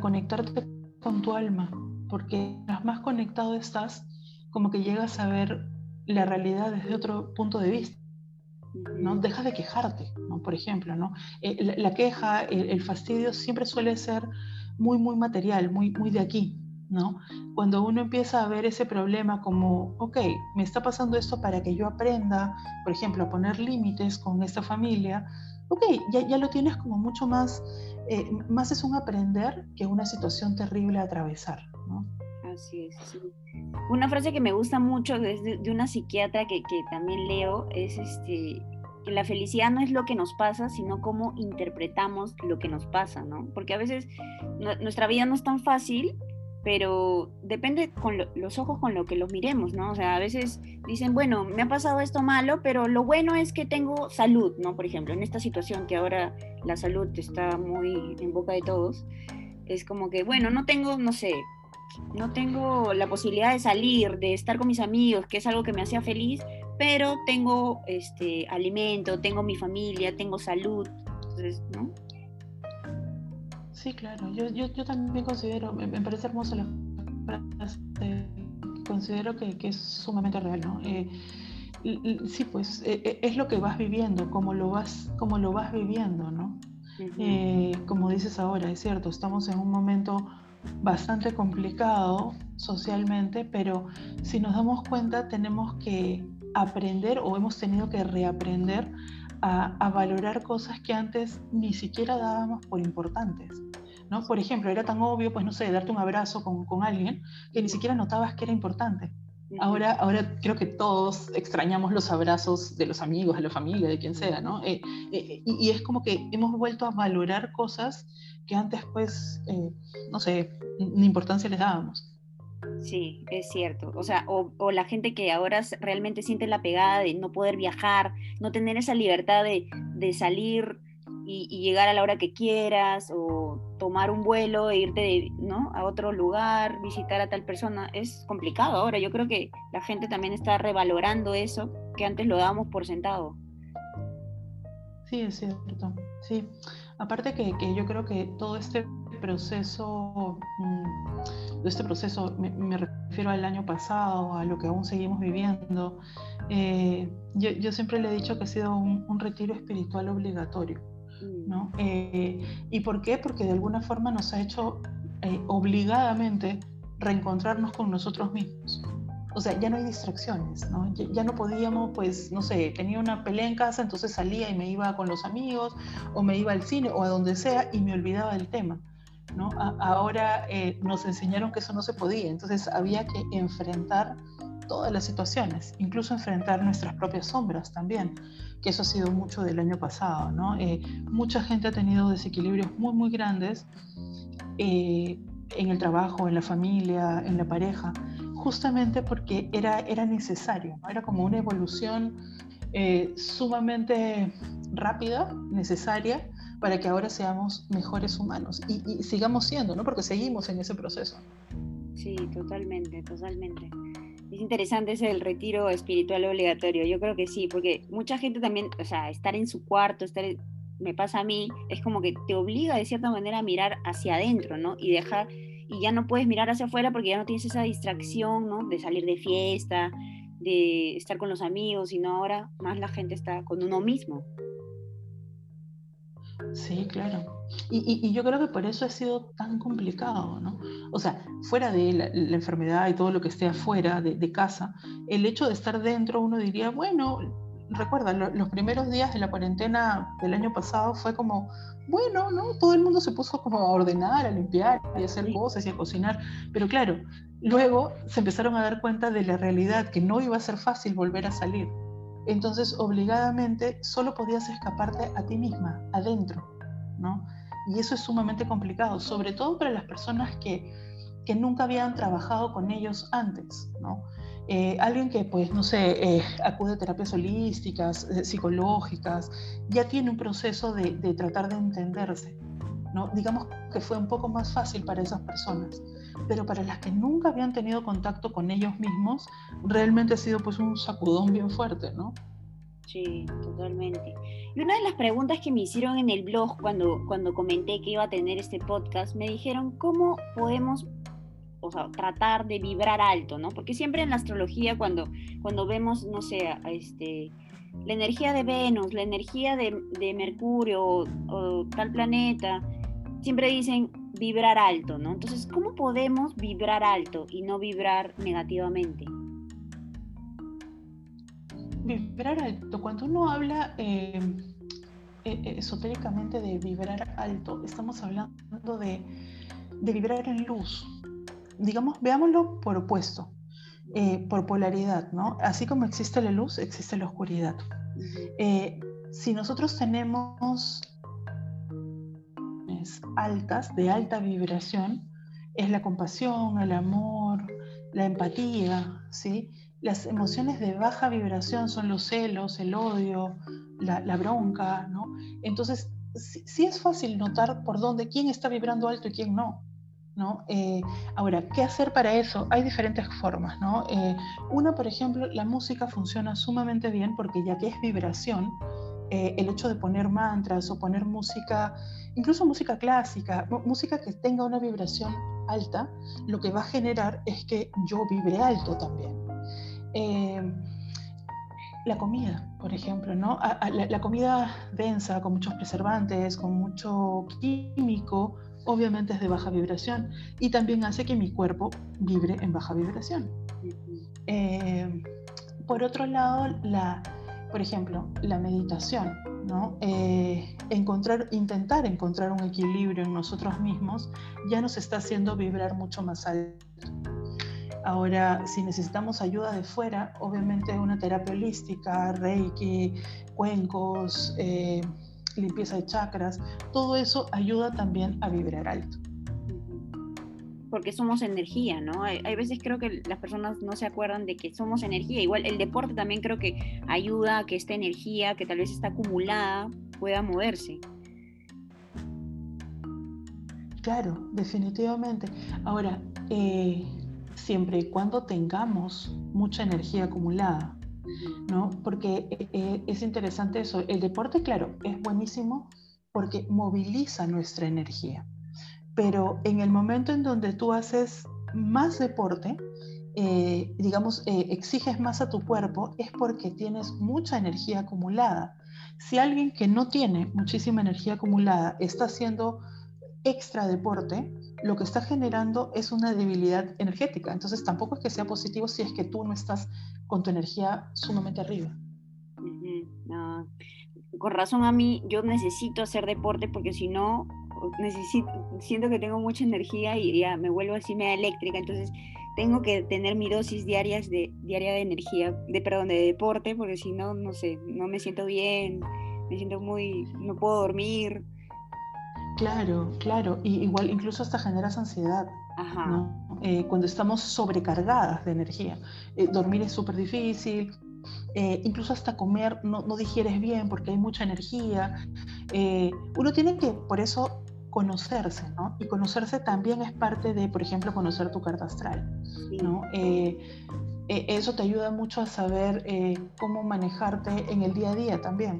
conectarte con tu alma, porque más conectado estás, como que llegas a ver la realidad desde otro punto de vista. ¿no? Dejas de quejarte, ¿no? por ejemplo. ¿no? Eh, la, queja, el, fastidio siempre suele ser muy, muy material, muy, muy de aquí. ¿no? Cuando uno empieza a ver ese problema como, ok, me está pasando esto para que yo aprenda, por ejemplo, a poner límites con esta familia, ok, ya, ya lo tienes como mucho más, eh, más es un aprender que una situación terrible a atravesar, es, sí. Una frase que me gusta mucho es de, una psiquiatra que, que, también leo, es este, que la felicidad no es lo que nos pasa, sino cómo interpretamos lo que nos pasa, ¿no? Porque a veces nuestra vida no es tan fácil pero depende con los ojos con lo que los miremos, ¿no? O sea, a veces dicen, bueno, me ha pasado esto malo, pero lo bueno es que tengo salud, ¿no? Por ejemplo, en esta situación que ahora la salud está muy en boca de todos, es como que, bueno, no tengo, no sé, no tengo la posibilidad de salir, de estar con mis amigos, que es algo que me hacía feliz, pero tengo este alimento, tengo mi familia, tengo salud, entonces, ¿no? Sí, claro. Yo, yo, yo también considero, me, parece hermoso la frase, considero que, que, es sumamente real, ¿no? Eh, sí, pues eh, eh, es lo que vas viviendo, como lo vas, como lo vas viviendo, ¿no? como dices ahora, es cierto, estamos en un momento bastante complicado socialmente, pero si nos damos cuenta tenemos que aprender o hemos tenido que reaprender a, valorar cosas que antes ni siquiera dábamos por importantes. ¿no? Por ejemplo, era tan obvio, pues no sé, darte un abrazo con, con alguien que ni siquiera notabas que era importante. Ahora, ahora creo que todos extrañamos los abrazos de los amigos, de la familia, de quien sea, ¿no? Eh, eh, y, y, es como que hemos vuelto a valorar cosas que antes, pues, eh, no sé, ni importancia les dábamos. Sí, es cierto. O sea, o, la gente que ahora realmente siente la pegada de no poder viajar, no tener esa libertad de, salir y, llegar a la hora que quieras, o tomar un vuelo e irte ¿no? a otro lugar, visitar a tal persona, es complicado ahora. Yo creo que la gente también está revalorando eso que antes lo dábamos por sentado. sí, es cierto. Sí, aparte que, yo creo que todo este proceso, mm, este proceso, me, refiero al año pasado, a lo que aún seguimos viviendo, eh, yo, siempre le he dicho que ha sido un, retiro espiritual obligatorio. ¿No? Mm. Eh, ¿Y por qué? Porque de alguna forma nos ha hecho eh, obligadamente reencontrarnos con nosotros mismos o sea, ya no hay distracciones, ¿no? Ya, no podíamos, pues, no sé, tenía una pelea en casa, entonces salía y me iba con los amigos, o me iba al cine, o a donde sea, y me olvidaba del tema, ¿no? ahora eh, nos enseñaron que eso no se podía, entonces había que enfrentar todas las situaciones, incluso enfrentar nuestras propias sombras también, que eso ha sido mucho del año pasado, ¿no? Eh, mucha gente ha tenido desequilibrios muy, muy grandes eh, en el trabajo, en la familia, en la pareja, justamente porque era, era necesario, era como una evolución eh, sumamente rápida, necesaria, para que ahora seamos mejores humanos y, sigamos siendo, ¿no? porque seguimos en ese proceso. Sí, totalmente, totalmente. Es interesante ese el retiro espiritual obligatorio. Yo creo que sí, porque mucha gente también, o sea, estar en su cuarto, estar, me pasa a mí, es como que te obliga de cierta manera a mirar hacia adentro, ¿no? Y dejar y ya no puedes mirar hacia afuera porque ya no tienes esa distracción, ¿no? De salir de fiesta, de estar con los amigos, sino ahora más la gente está con uno mismo. Sí, claro. Y, yo creo que por eso ha sido tan complicado, ¿no? O sea, fuera de la, enfermedad y todo lo que esté afuera de, casa, el hecho de estar dentro, uno diría, bueno, recuerda, los primeros días de la cuarentena del año pasado fue como, bueno, ¿no? Todo el mundo se puso como a ordenar, a limpiar y a hacer cosas y a cocinar, pero claro, luego se empezaron a dar cuenta de la realidad, que no iba a ser fácil volver a salir. Entonces, obligadamente, solo podías escaparte a ti misma, adentro, ¿no? Y eso es sumamente complicado, sobre todo para las personas que, que nunca habían trabajado con ellos antes, ¿no? Eh, alguien que, pues, no sé, eh, acude a terapias holísticas, eh, psicológicas, ya tiene un proceso de, tratar de entenderse, ¿no? Digamos que fue un poco más fácil para esas personas, pero para las que nunca habían tenido contacto con ellos mismos, realmente ha sido pues un sacudón bien fuerte, ¿no? Sí, totalmente. Y una de las preguntas que me hicieron en el blog cuando, cuando comenté que iba a tener este podcast, me dijeron, ¿cómo podemos o sea, tratar de vibrar alto, ¿no? Porque siempre en la astrología cuando, cuando vemos, no sé, este, la energía de Venus, la energía de, Mercurio o, tal planeta, siempre dicen vibrar alto, ¿no? Entonces, ¿cómo podemos vibrar alto y no vibrar negativamente? Vibrar alto, cuando uno habla eh, eh, esotéricamente de vibrar alto, estamos hablando de, de vibrar en luz, digamos, veámoslo por opuesto, eh, por polaridad, ¿no? Así como existe la luz, existe la oscuridad. Eh, si nosotros tenemos altas, de alta vibración, es la compasión, el amor, la empatía, ¿sí? Las emociones de baja vibración son los celos, el odio, la, bronca, ¿no? Entonces, sí, es fácil notar por dónde, quién está vibrando alto y quién no. ¿no? Eh, ahora, ¿qué hacer para eso? Hay diferentes formas, ¿no? Eh, una, por ejemplo, la música funciona sumamente bien porque ya que es vibración, eh, el hecho de poner mantras o poner música, incluso música clásica, música que tenga una vibración alta, lo que va a generar es que yo vibre alto también. la comida, por ejemplo, ¿no? la comida densa, con muchos preservantes, con mucho químico, obviamente es de baja vibración y también hace que mi cuerpo vibre en baja vibración. Eh, por otro lado, la, por ejemplo, la meditación, ¿no? Eh, intentar encontrar un equilibrio en nosotros mismos ya nos está haciendo vibrar mucho más alto. Ahora, si necesitamos ayuda de fuera, obviamente una terapia holística, reiki, cuencos, eh, limpieza de chakras, todo eso ayuda también a vibrar alto. Porque somos energía, ¿no? Hay, veces creo que las personas no se acuerdan de que somos energía. Igual el deporte también creo que ayuda a que esta energía, que tal vez está acumulada, pueda moverse. Claro, definitivamente. Ahora, eh, siempre y cuando tengamos mucha energía acumulada, ¿no? Porque eh, es interesante eso. El deporte, claro, es buenísimo porque moviliza nuestra energía. Pero en el momento en donde tú haces más deporte, eh, digamos, exiges más a tu cuerpo, es porque tienes mucha energía acumulada. Si alguien que no tiene muchísima energía acumulada está haciendo extra deporte, lo que está generando es una debilidad energética. Entonces tampoco es que sea positivo si es que tú no estás con tu energía sumamente arriba. Con razón a mí, yo necesito hacer deporte porque si no, necesito, siento que tengo mucha energía y ya me vuelvo así media eléctrica. Entonces tengo que tener mi dosis diarias de, diaria de energía, de perdón, de deporte, porque si no, no sé, no me siento bien, me siento muy, no puedo dormir. Claro, claro, y igual incluso hasta generas ansiedad. Eh, cuando estamos sobrecargadas de energía. Eh, dormir es súper difícil, eh, incluso hasta comer no, no, digieres bien porque hay mucha energía. uno tiene que, por eso, conocerse, ¿no? Y conocerse también es parte de, por ejemplo, conocer tu carta astral, ¿no? eso te ayuda mucho a saber cómo manejarte en el día a día también.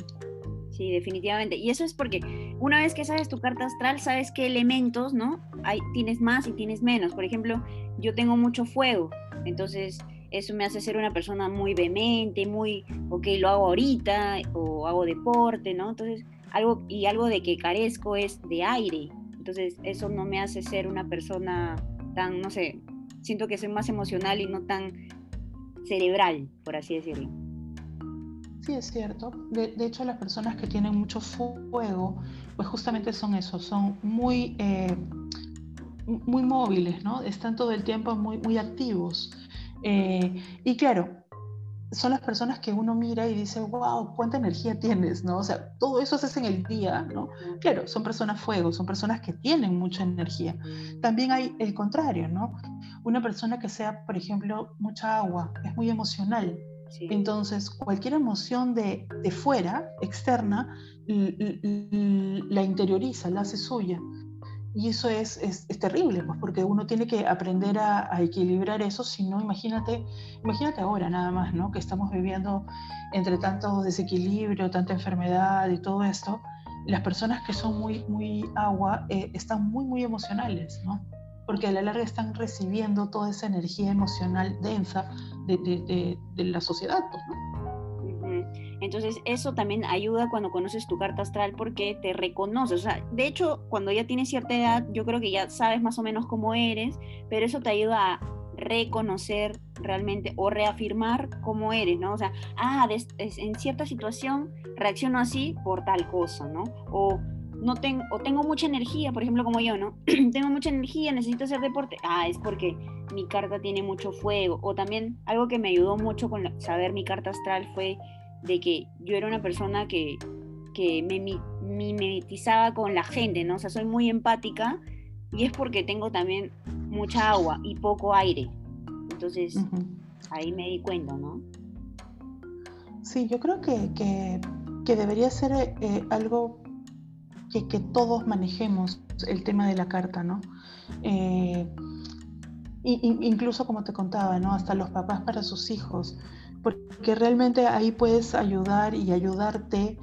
Sí, definitivamente. Y eso es porque una vez que sabes tu carta astral, sabes qué elementos, ¿no? Hay, tienes más y tienes menos. Por ejemplo, yo tengo mucho fuego, entonces eso me hace ser una persona muy vehemente, muy, ok, lo hago ahorita, o hago deporte, ¿no? Entonces, algo, y algo de que carezco es de aire. Entonces, eso no me hace ser una persona tan, no sé, siento que soy más emocional y no tan cerebral, por así decirlo. Sí, es cierto. De, hecho, las personas que tienen mucho fuego, pues justamente son eso, son muy, eh, muy móviles, ¿no? Están todo el tiempo muy, muy activos. Eh, y claro, son las personas que uno mira y dice, wow, cuánta energía tienes, ¿no? O sea, todo eso haces en el día, ¿no? Claro, son personas fuego, son personas que tienen mucha energía. También hay el contrario, ¿no? Una persona que sea, por ejemplo, mucha agua, es muy emocional, entonces, cualquier emoción de, fuera, externa, la interioriza, la hace suya. Y eso es, es, terrible, pues, porque uno tiene que aprender a, equilibrar eso, si no, imagínate, imagínate ahora nada más, ¿no? Que estamos viviendo entre tanto desequilibrio, tanta enfermedad y todo esto, las personas que son muy, muy agua eh, están muy, muy emocionales, ¿no? porque a la larga están recibiendo toda esa energía emocional densa de, la sociedad. Pues, Entonces eso también ayuda cuando conoces tu carta astral porque te reconoces. O sea, de hecho, cuando ya tienes cierta edad, yo creo que ya sabes más o menos cómo eres, pero eso te ayuda a reconocer realmente o reafirmar cómo eres, ¿no? O sea, ah, en cierta situación reacciono así por tal cosa, ¿no? O no tengo, o tengo mucha energía, por ejemplo, como yo, ¿no? tengo mucha energía, necesito hacer deporte. Ah, es porque mi carta tiene mucho fuego. O también algo que me ayudó mucho con saber mi carta astral fue de que yo era una persona que, que me mimetizaba con la gente, ¿no? O sea, soy muy empática y es porque tengo también mucha agua y poco aire. Entonces, ahí me di cuenta, ¿no? Sí, yo creo que, que, debería ser eh, algo que, todos manejemos el tema de la carta, ¿no? Eh, incluso como te contaba, ¿no? Hasta los papás para sus hijos, porque realmente ahí puedes ayudar y ayudarte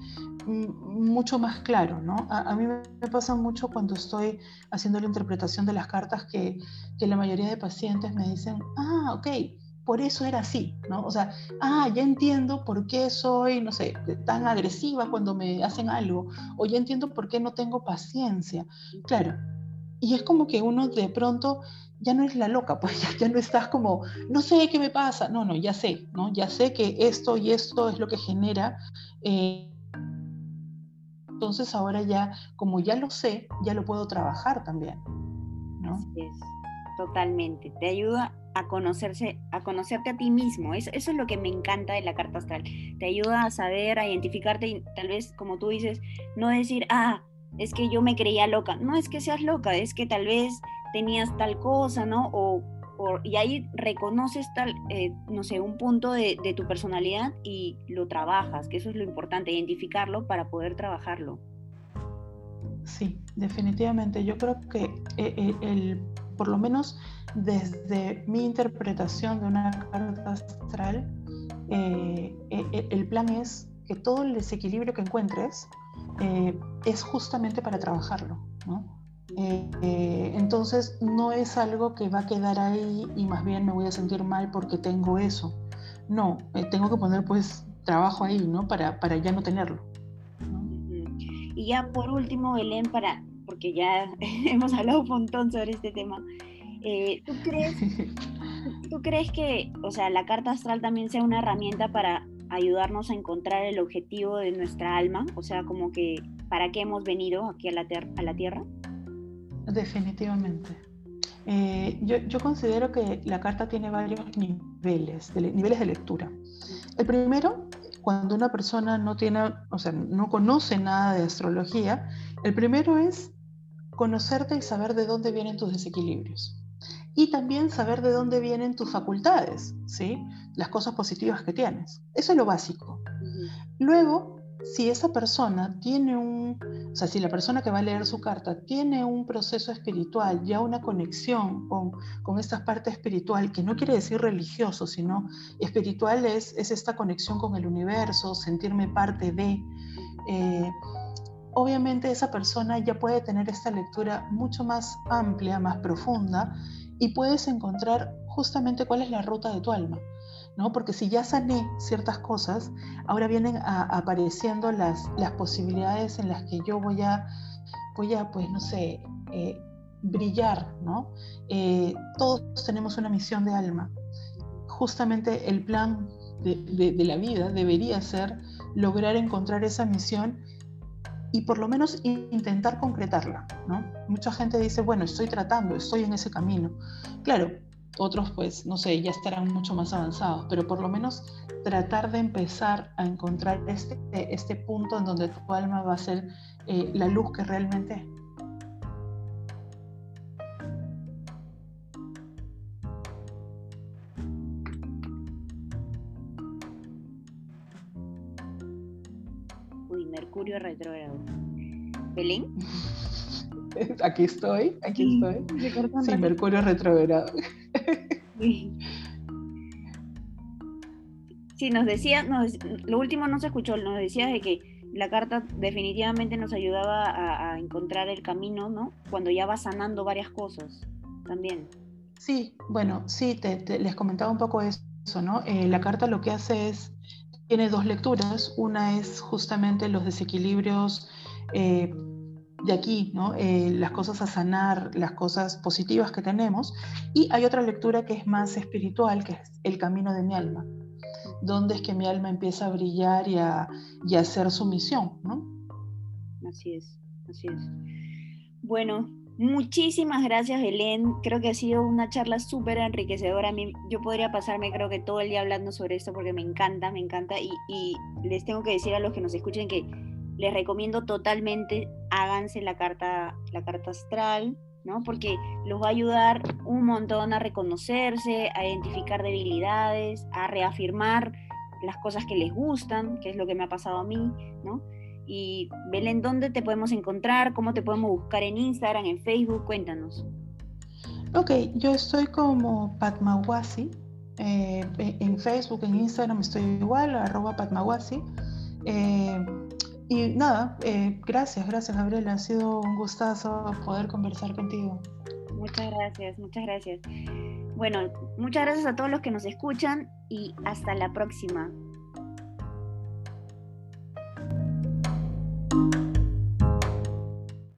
mucho más claro, ¿no? A, mí me pasa mucho cuando estoy haciendo la interpretación de las cartas que, que la mayoría de pacientes me dicen, ah, ok, por eso era así, ¿no? O sea, ah, ya entiendo por qué soy, no sé, tan agresiva cuando me hacen algo, o ya entiendo por qué no tengo paciencia. Claro, y es como que uno de pronto ya no es la loca, pues ya, no estás como, no sé qué me pasa, no, no, ya sé, ¿no? Ya sé que esto y esto es lo que genera. Eh, entonces ahora ya, como ya lo sé, ya lo puedo trabajar también, ¿no? Así es, totalmente. Te ayuda a conocerse, a conocerte a ti mismo. Eso, eso, es lo que me encanta de la carta astral. Te ayuda a saber, a identificarte y tal vez, como tú dices, no decir, ah, es que yo me creía loca. No es que seas loca, es que tal vez tenías tal cosa, ¿no? O, y ahí reconoces tal, eh, no sé, un punto de, tu personalidad y lo trabajas, que eso es lo importante, identificarlo para poder trabajarlo. Sí, definitivamente. Yo creo que eh, eh, el, por lo menos desde mi interpretación de una carta astral, el plan es que todo el desequilibrio que encuentres es justamente para trabajarlo. Entonces no es algo que va a quedar ahí y más bien me voy a sentir mal porque tengo eso. No, tengo que poner pues trabajo ahí, ¿no? Para, para ya no tenerlo. Y ya por último, Belén, para, porque ya hemos hablado un montón sobre este tema, eh, ¿tú, crees, ¿tú crees que, o sea, la carta astral también sea una herramienta para ayudarnos a encontrar el objetivo de nuestra alma? O sea, como que, ¿para qué hemos venido aquí a la, a la Tierra? Definitivamente. Eh, yo, yo, considero que la carta tiene varios niveles, de, niveles de lectura. El primero, cuando una persona no tiene, o sea, no conoce nada de astrología, el primero es conocerte y saber de dónde vienen tus desequilibrios. Y también saber de dónde vienen tus facultades, ¿sí? Las cosas positivas que tienes. Eso es lo básico. Luego, si esa persona tiene un, o sea, si la persona que va a leer su carta tiene un proceso espiritual, ya una conexión con, con esta parte espiritual, que no quiere decir religioso, sino espiritual es, es esta conexión con el universo, sentirme parte de, eh, obviamente esa persona ya puede tener esta lectura mucho más amplia, más profunda, y puedes encontrar justamente cuál es la ruta de tu alma. ¿No? Porque si ya sané ciertas cosas, ahora vienen apareciendo las, posibilidades en las que yo voy a, pues, eh, brillar. Eh, todos tenemos una misión de alma. Justamente el plan de, la vida debería ser lograr encontrar esa misión y por lo menos intentar concretarla. Mucha gente dice, bueno, estoy tratando, estoy en ese camino. Claro, otros pues, no sé, ya estarán mucho más avanzados, pero por lo menos tratar de empezar a encontrar este, este punto en donde tu alma va a ser eh, la luz que realmente es. Mercurio retrógrado. ¿Belén? Aquí estoy, aquí estoy. Sí, Mercurio retrógrado. Sí, nos decía, lo último no se escuchó, nos decía de que la carta definitivamente nos ayudaba a, encontrar el camino, ¿no? Cuando ya va sanando varias cosas también. Sí, bueno, sí, les comentaba un poco eso, ¿no? Eh, la carta lo que hace es tiene dos lecturas. Una es justamente los desequilibrios eh, de aquí, ¿no? Eh, las cosas a sanar, las cosas positivas que tenemos. Y hay otra lectura que es más espiritual, que es el camino de mi alma, donde es que mi alma empieza a brillar y a, y a hacer su misión. ¿no? Así es, así es. Bueno, Muchísimas gracias, Belén. Creo que ha sido una charla súper enriquecedora. A mí, yo podría pasarme, creo que todo el día hablando sobre esto porque me encanta, me encanta. Y, les tengo que decir a los que nos escuchen que les recomiendo totalmente háganse la carta, la carta astral, ¿no? Porque los va a ayudar un montón a reconocerse, a identificar debilidades, a reafirmar las cosas que les gustan, que es lo que me ha pasado a mí, ¿no? Y Belén, ¿dónde te podemos encontrar? ¿Cómo te podemos buscar en Instagram, en Facebook? Cuéntanos. Ok, yo estoy como Patmawasi. Eh, en Facebook, en Instagram estoy igual, arroba Patmawasi. Eh, y nada, eh, gracias, gracias Gabriela. Ha sido un gustazo poder conversar contigo. Muchas gracias, muchas gracias. Bueno, muchas gracias a todos los que nos escuchan y hasta la próxima.